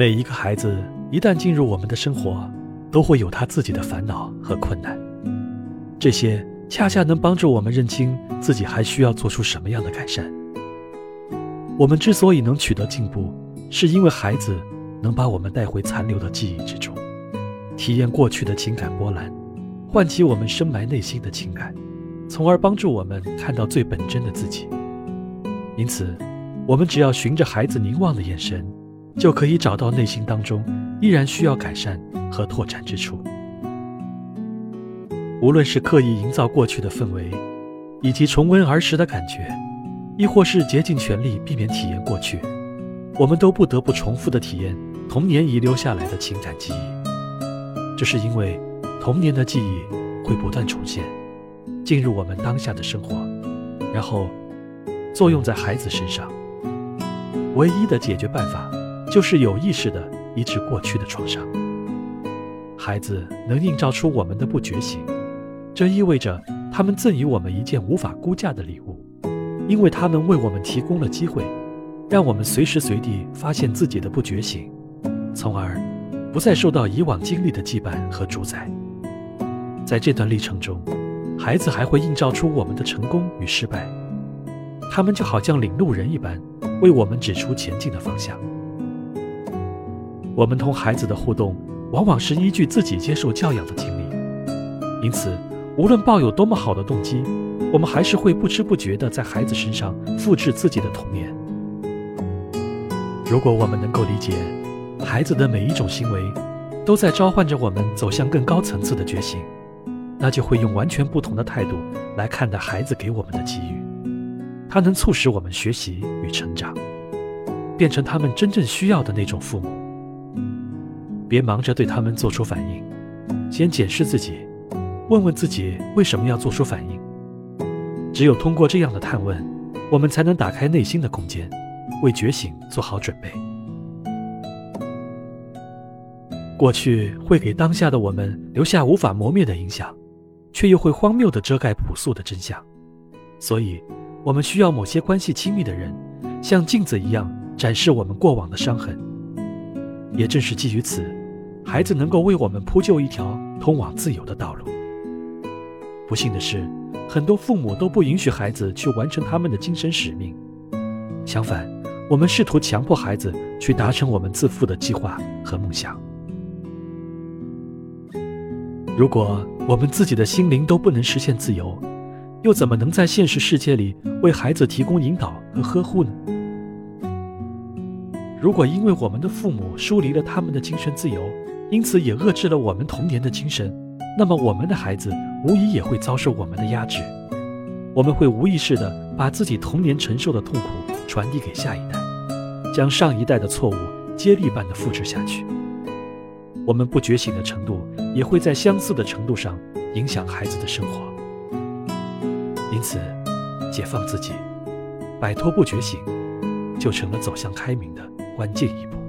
每一个孩子一旦进入我们的生活，都会有他自己的烦恼和困难，这些恰恰能帮助我们认清自己还需要做出什么样的改善。我们之所以能取得进步，是因为孩子能把我们带回残留的记忆之中，体验过去的情感波澜，唤起我们深埋内心的情感，从而帮助我们看到最本真的自己。因此，我们只要循着孩子凝望的眼神，就可以找到内心当中依然需要改善和拓展之处。无论是刻意营造过去的氛围，以及重温儿时的感觉。亦或是竭尽全力避免体验过去，我们都不得不重复的体验童年遗留下来的情感记忆。这是因为童年的记忆会不断重现，进入我们当下的生活，然后作用在孩子身上。唯一的解决办法就是有意识的医治过去的创伤。孩子能映照出我们的不觉醒，这意味着他们赠予我们一件无法估价的礼物。因为他们为我们提供了机会，让我们随时随地发现自己的不觉醒，从而不再受到以往经历的羁绊和主宰。在这段历程中，孩子还会映照出我们的成功与失败，他们就好像领路人一般，为我们指出前进的方向。我们同孩子的互动，往往是依据自己接受教养的经历，因此，无论抱有多么好的动机。我们还是会不知不觉地在孩子身上复制自己的童年。如果我们能够理解，孩子的每一种行为都在召唤着我们走向更高层次的觉醒，那就会用完全不同的态度来看待孩子给我们的机遇。它能促使我们学习与成长，变成他们真正需要的那种父母。别忙着对他们做出反应，先检视自己，问问自己为什么要做出反应。只有通过这样的探问，我们才能打开内心的空间，为觉醒做好准备。过去会给当下的我们留下无法磨灭的影响，却又会荒谬地遮盖朴素的真相。所以，我们需要某些关系亲密的人，像镜子一样展示我们过往的伤痕。也正是基于此，孩子能够为我们铺就一条通往自由的道路。不幸的是。很多父母都不允许孩子去完成他们的精神使命，相反，我们试图强迫孩子去达成我们自负的计划和梦想。如果我们自己的心灵都不能实现自由，又怎么能在现实世界里为孩子提供引导和呵护呢？如果因为我们的父母疏离了他们的精神自由，因此也遏制了我们童年的精神，那么我们的孩子。无疑也会遭受我们的压制，我们会无意识地把自己童年承受的痛苦传递给下一代，将上一代的错误接力般的复制下去。我们不觉醒的程度也会在相似的程度上影响孩子的生活。因此，解放自己，摆脱不觉醒，就成了走向开明的关键一步。